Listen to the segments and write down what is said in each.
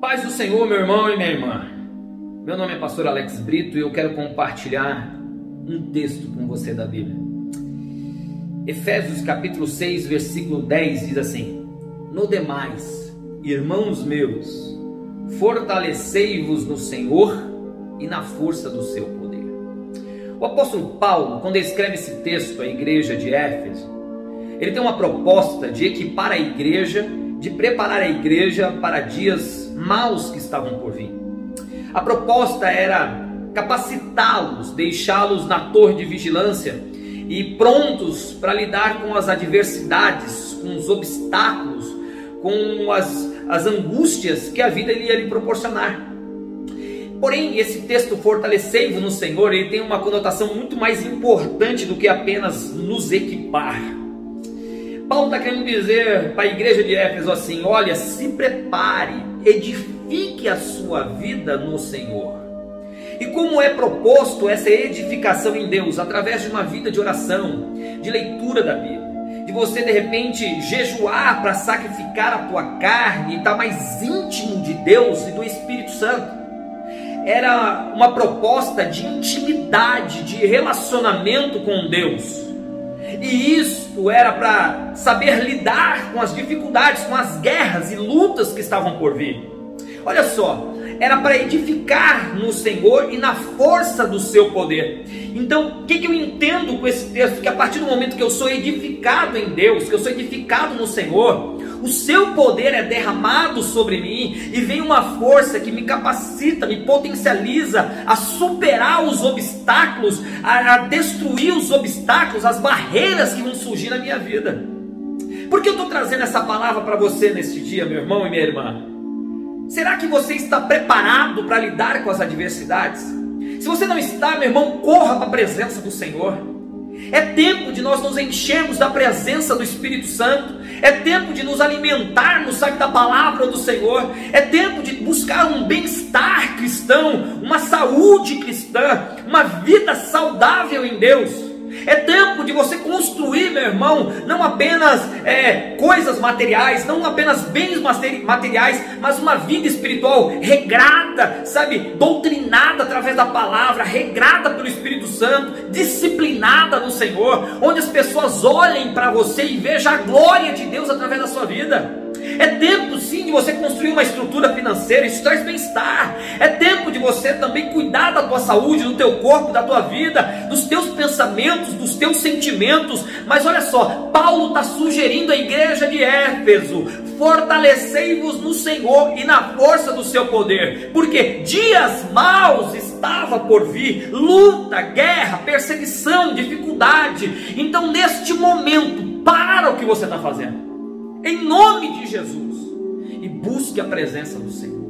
Paz do Senhor, meu irmão e minha irmã. Meu nome é pastor Alex Brito e eu quero compartilhar um texto com você da Bíblia. Efésios capítulo 6, versículo 10 diz assim: No demais, irmãos meus, fortalecei-vos no Senhor e na força do seu poder. O apóstolo Paulo, quando escreve esse texto à igreja de Éfeso, ele tem uma proposta de equipar a igreja, de preparar a igreja para dias maus que estavam por vir. A proposta era capacitá-los, deixá-los na torre de vigilância e prontos para lidar com as adversidades, com os obstáculos, com as, as angústias que a vida ia lhe proporcionar. Porém, esse texto fortalecendo no Senhor, ele tem uma conotação muito mais importante do que apenas nos equipar. Paulo está querendo dizer para a igreja de Éfeso assim: olha, se prepare, edifique a sua vida no Senhor. E como é proposto essa edificação em Deus? Através de uma vida de oração, de leitura da Bíblia, de você de repente jejuar para sacrificar a tua carne e estar tá mais íntimo de Deus e do Espírito Santo. Era uma proposta de intimidade, de relacionamento com Deus. E isto era para saber lidar com as dificuldades, com as guerras e lutas que estavam por vir. Olha só, era para edificar no Senhor e na força do seu poder. Então, o que, que eu entendo com esse texto? Que a partir do momento que eu sou edificado em Deus, que eu sou edificado no Senhor, o seu poder é derramado sobre mim e vem uma força que me capacita, me potencializa a superar os obstáculos, a, a destruir os obstáculos, as barreiras que vão surgir na minha vida. Por que eu estou trazendo essa palavra para você neste dia, meu irmão e minha irmã? Será que você está preparado para lidar com as adversidades? Se você não está, meu irmão, corra para a presença do Senhor. É tempo de nós nos enchermos da presença do Espírito Santo. É tempo de nos alimentarmos, sabe, da palavra do Senhor. É tempo de buscar um bem-estar cristão, uma saúde cristã, uma vida saudável em Deus. É tempo de você construir, meu irmão, não apenas é, coisas materiais, não apenas bens materiais, mas uma vida espiritual regrada, sabe, doutrinada através da palavra, regrada pelo Espírito Santo, disciplinada no Senhor, onde as pessoas olhem para você e vejam a glória de Deus através da sua vida. É tempo sim de você construir uma estrutura financeira, isso traz bem-estar. É tempo de você também cuidar da tua saúde, do teu corpo, da tua vida, dos teus pensamentos, dos teus sentimentos. Mas olha só, Paulo está sugerindo à igreja de Éfeso: fortalecei-vos no Senhor e na força do seu poder, porque dias maus estava por vir, luta, guerra, perseguição, dificuldade. Então, neste momento, para o que você está fazendo em nome de Jesus, e busque a presença do Senhor.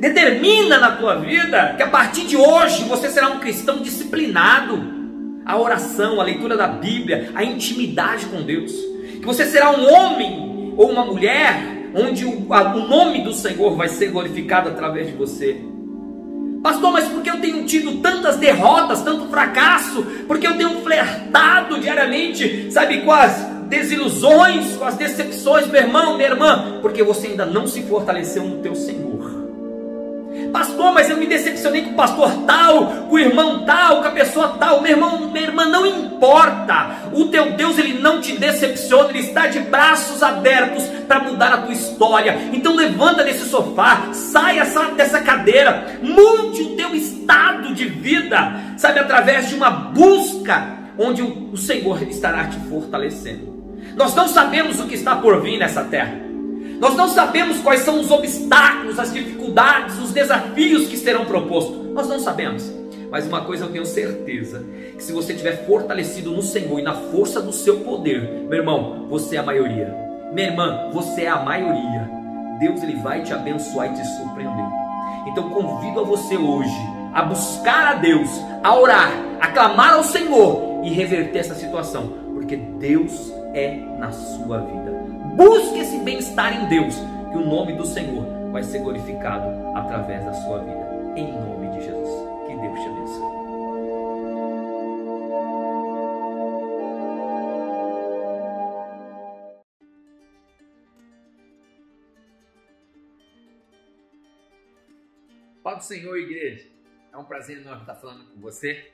Determina na tua vida que a partir de hoje você será um cristão disciplinado. A oração, a leitura da Bíblia, a intimidade com Deus. Que você será um homem ou uma mulher onde o, o nome do Senhor vai ser glorificado através de você. Pastor, mas por que eu tenho tido tantas derrotas, tanto fracasso? Porque eu tenho flertado diariamente, sabe, as desilusões, com as decepções, meu irmão, minha irmã, porque você ainda não se fortaleceu no teu Senhor. Pastor, mas eu me decepcionei com o pastor tal, com o irmão tal, com a pessoa tal. Meu irmão, minha irmã, não importa. O teu Deus, ele não te decepciona, ele está de braços abertos para mudar a tua história. Então levanta desse sofá, saia dessa cadeira, mude o teu estado de vida, sabe, através de uma busca onde o Senhor estará te fortalecendo. Nós não sabemos o que está por vir nessa terra. Nós não sabemos quais são os obstáculos, as dificuldades, os desafios que serão propostos. Nós não sabemos. Mas uma coisa eu tenho certeza: que se você estiver fortalecido no Senhor e na força do seu poder, meu irmão, você é a maioria. Minha irmã, você é a maioria. Deus ele vai te abençoar e te surpreender. Então convido a você hoje a buscar a Deus, a orar, a clamar ao Senhor e reverter essa situação, porque Deus é na sua vida. Busque esse bem-estar em Deus, que o nome do Senhor vai ser glorificado através da sua vida. Em nome de Jesus. Que Deus te abençoe. Paz do Senhor, igreja. É um prazer enorme estar falando com você.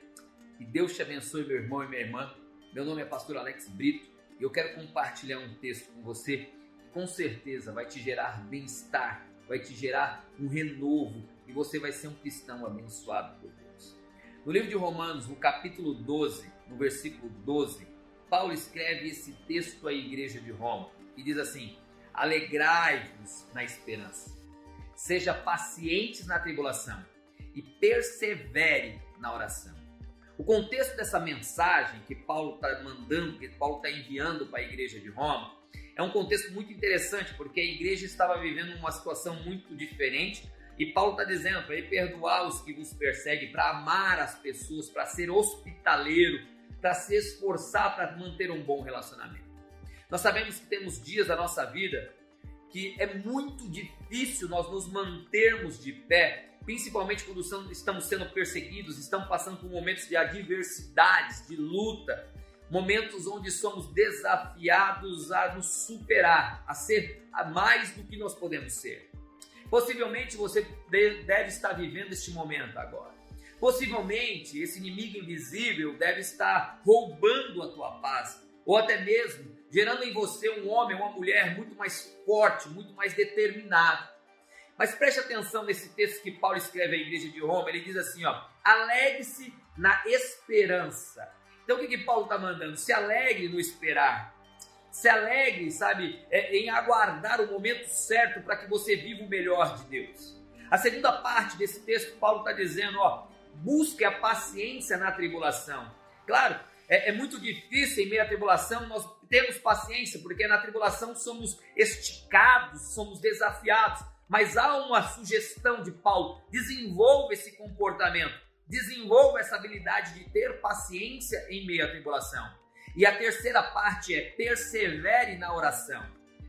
Que Deus te abençoe, meu irmão e minha irmã. Meu nome é Pastor Alex Brito e eu quero compartilhar um texto com você que com certeza vai te gerar bem-estar, vai te gerar um renovo e você vai ser um cristão abençoado por Deus. No livro de Romanos, no capítulo 12, no versículo 12, Paulo escreve esse texto à igreja de Roma e diz assim: Alegrai-vos na esperança seja pacientes na tribulação e persevere na oração. O contexto dessa mensagem que Paulo está mandando, que Paulo está enviando para a igreja de Roma, é um contexto muito interessante, porque a igreja estava vivendo uma situação muito diferente e Paulo está dizendo para perdoar os que vos perseguem, para amar as pessoas, para ser hospitaleiro, para se esforçar para manter um bom relacionamento. Nós sabemos que temos dias da nossa vida que é muito difícil nós nos mantermos de pé, principalmente quando estamos sendo perseguidos, estamos passando por momentos de adversidades, de luta, momentos onde somos desafiados a nos superar, a ser mais do que nós podemos ser. Possivelmente você deve estar vivendo este momento agora. Possivelmente esse inimigo invisível deve estar roubando a tua paz, ou até mesmo gerando em você um homem, uma mulher muito mais forte, muito mais determinado. Mas preste atenção nesse texto que Paulo escreve à igreja de Roma. Ele diz assim: ó, alegre-se na esperança. Então o que, que Paulo está mandando? Se alegre no esperar. Se alegre, sabe, é, em aguardar o momento certo para que você viva o melhor de Deus. A segunda parte desse texto, Paulo está dizendo: ó, busque a paciência na tribulação. Claro, é, é, muito difícil em meio à tribulação nós temos paciência, porque na tribulação somos esticados, somos desafiados. Mas há uma sugestão de Paulo: desenvolva esse comportamento, desenvolva essa habilidade de ter paciência em meio à tribulação. E a terceira parte é persevere na oração,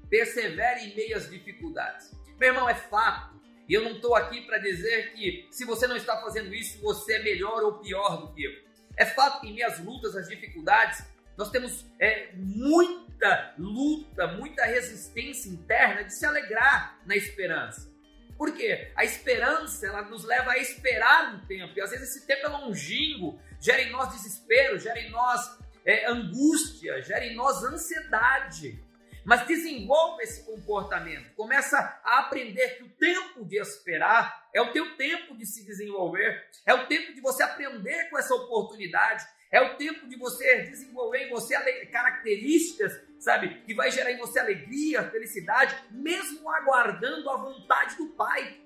persevere em meio às dificuldades. Meu irmão, é fato. E eu não estou aqui para dizer que se você não está fazendo isso, você é melhor ou pior do que eu. É fato que em às lutas, às dificuldades, nós temos é, muita luta, muita resistência interna de se alegrar na esperança. Por quê? A esperança ela nos leva a esperar um tempo, e às vezes esse tempo é longínquo, gera em nós desespero, gera em nós é, angústia, gera em nós ansiedade. Mas desenvolva esse comportamento. Começa a aprender que o tempo de esperar é o teu tempo de se desenvolver, é o tempo de você aprender com essa oportunidade, é o tempo de você desenvolver em você características, sabe, que vai gerar em você alegria, felicidade, mesmo aguardando a vontade do Pai.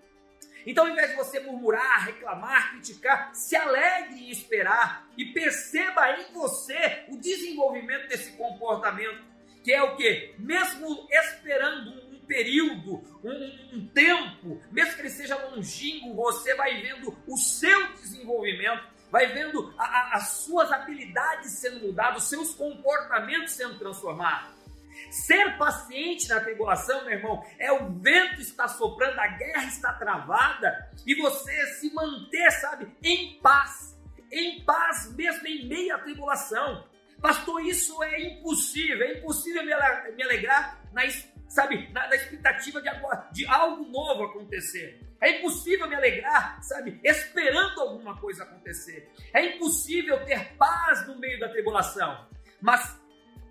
Então, ao invés de você murmurar, reclamar, criticar, se alegre em esperar e perceba em você o desenvolvimento desse comportamento que é o que? Mesmo esperando um período, um, um, tempo, mesmo que ele seja longínquo, você vai vendo o seu desenvolvimento, vai vendo a, a, as suas habilidades sendo mudadas, os seus comportamentos sendo transformados. Ser paciente na tribulação, meu irmão, é o vento está soprando, a guerra está travada e você se manter, sabe, em paz, em paz mesmo em meio à tribulação. Pastor, isso é impossível, é impossível me alegrar na, sabe, na, na expectativa de, de algo novo acontecer. É impossível me alegrar, sabe, esperando alguma coisa acontecer. É impossível ter paz no meio da tribulação. Mas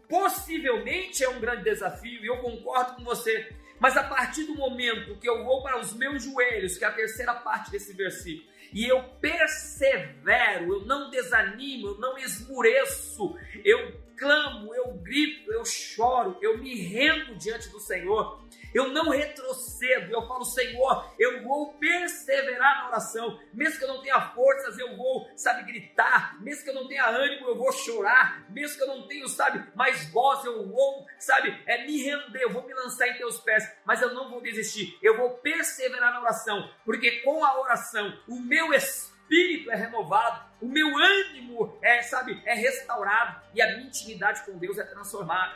possivelmente é um grande desafio, e eu concordo com você. Mas a partir do momento que eu vou para os meus joelhos, que é a terceira parte desse versículo, e eu persevero, eu não desanimo, eu não esmureço, eu clamo, eu grito, eu choro, eu me rendo diante do Senhor. Eu não retrocedo, eu falo, Senhor, eu vou perseverar na oração, mesmo que eu não tenha forças, eu vou, sabe, gritar, mesmo que eu não tenha ânimo, eu vou chorar, mesmo que eu não tenha, sabe, mais voz, eu vou, sabe, é me render, eu vou me lançar em teus pés, mas eu não vou desistir, eu vou perseverar na oração, porque com a oração, o meu espírito é renovado, o meu ânimo é, sabe, é restaurado e a minha intimidade com Deus é transformada.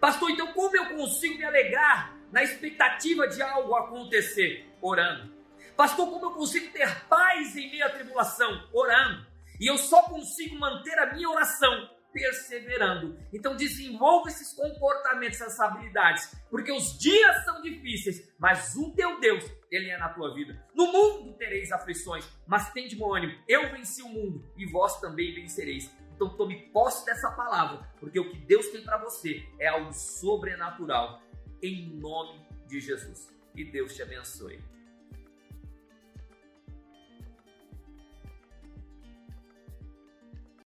Pastor, então como eu consigo me alegrar na expectativa de algo acontecer? Orando. Pastor, como eu consigo ter paz em meio à tribulação? Orando. E eu só consigo manter a minha oração perseverando. Então desenvolva esses comportamentos, essas habilidades, porque os dias são difíceis, mas o teu Deus, ele é na tua vida. No mundo tereis aflições, mas tem de bom ânimo, eu venci o mundo e vós também vencereis. Então tome posse dessa palavra, porque o que Deus tem para você é algo sobrenatural, em nome de Jesus. E Deus te abençoe.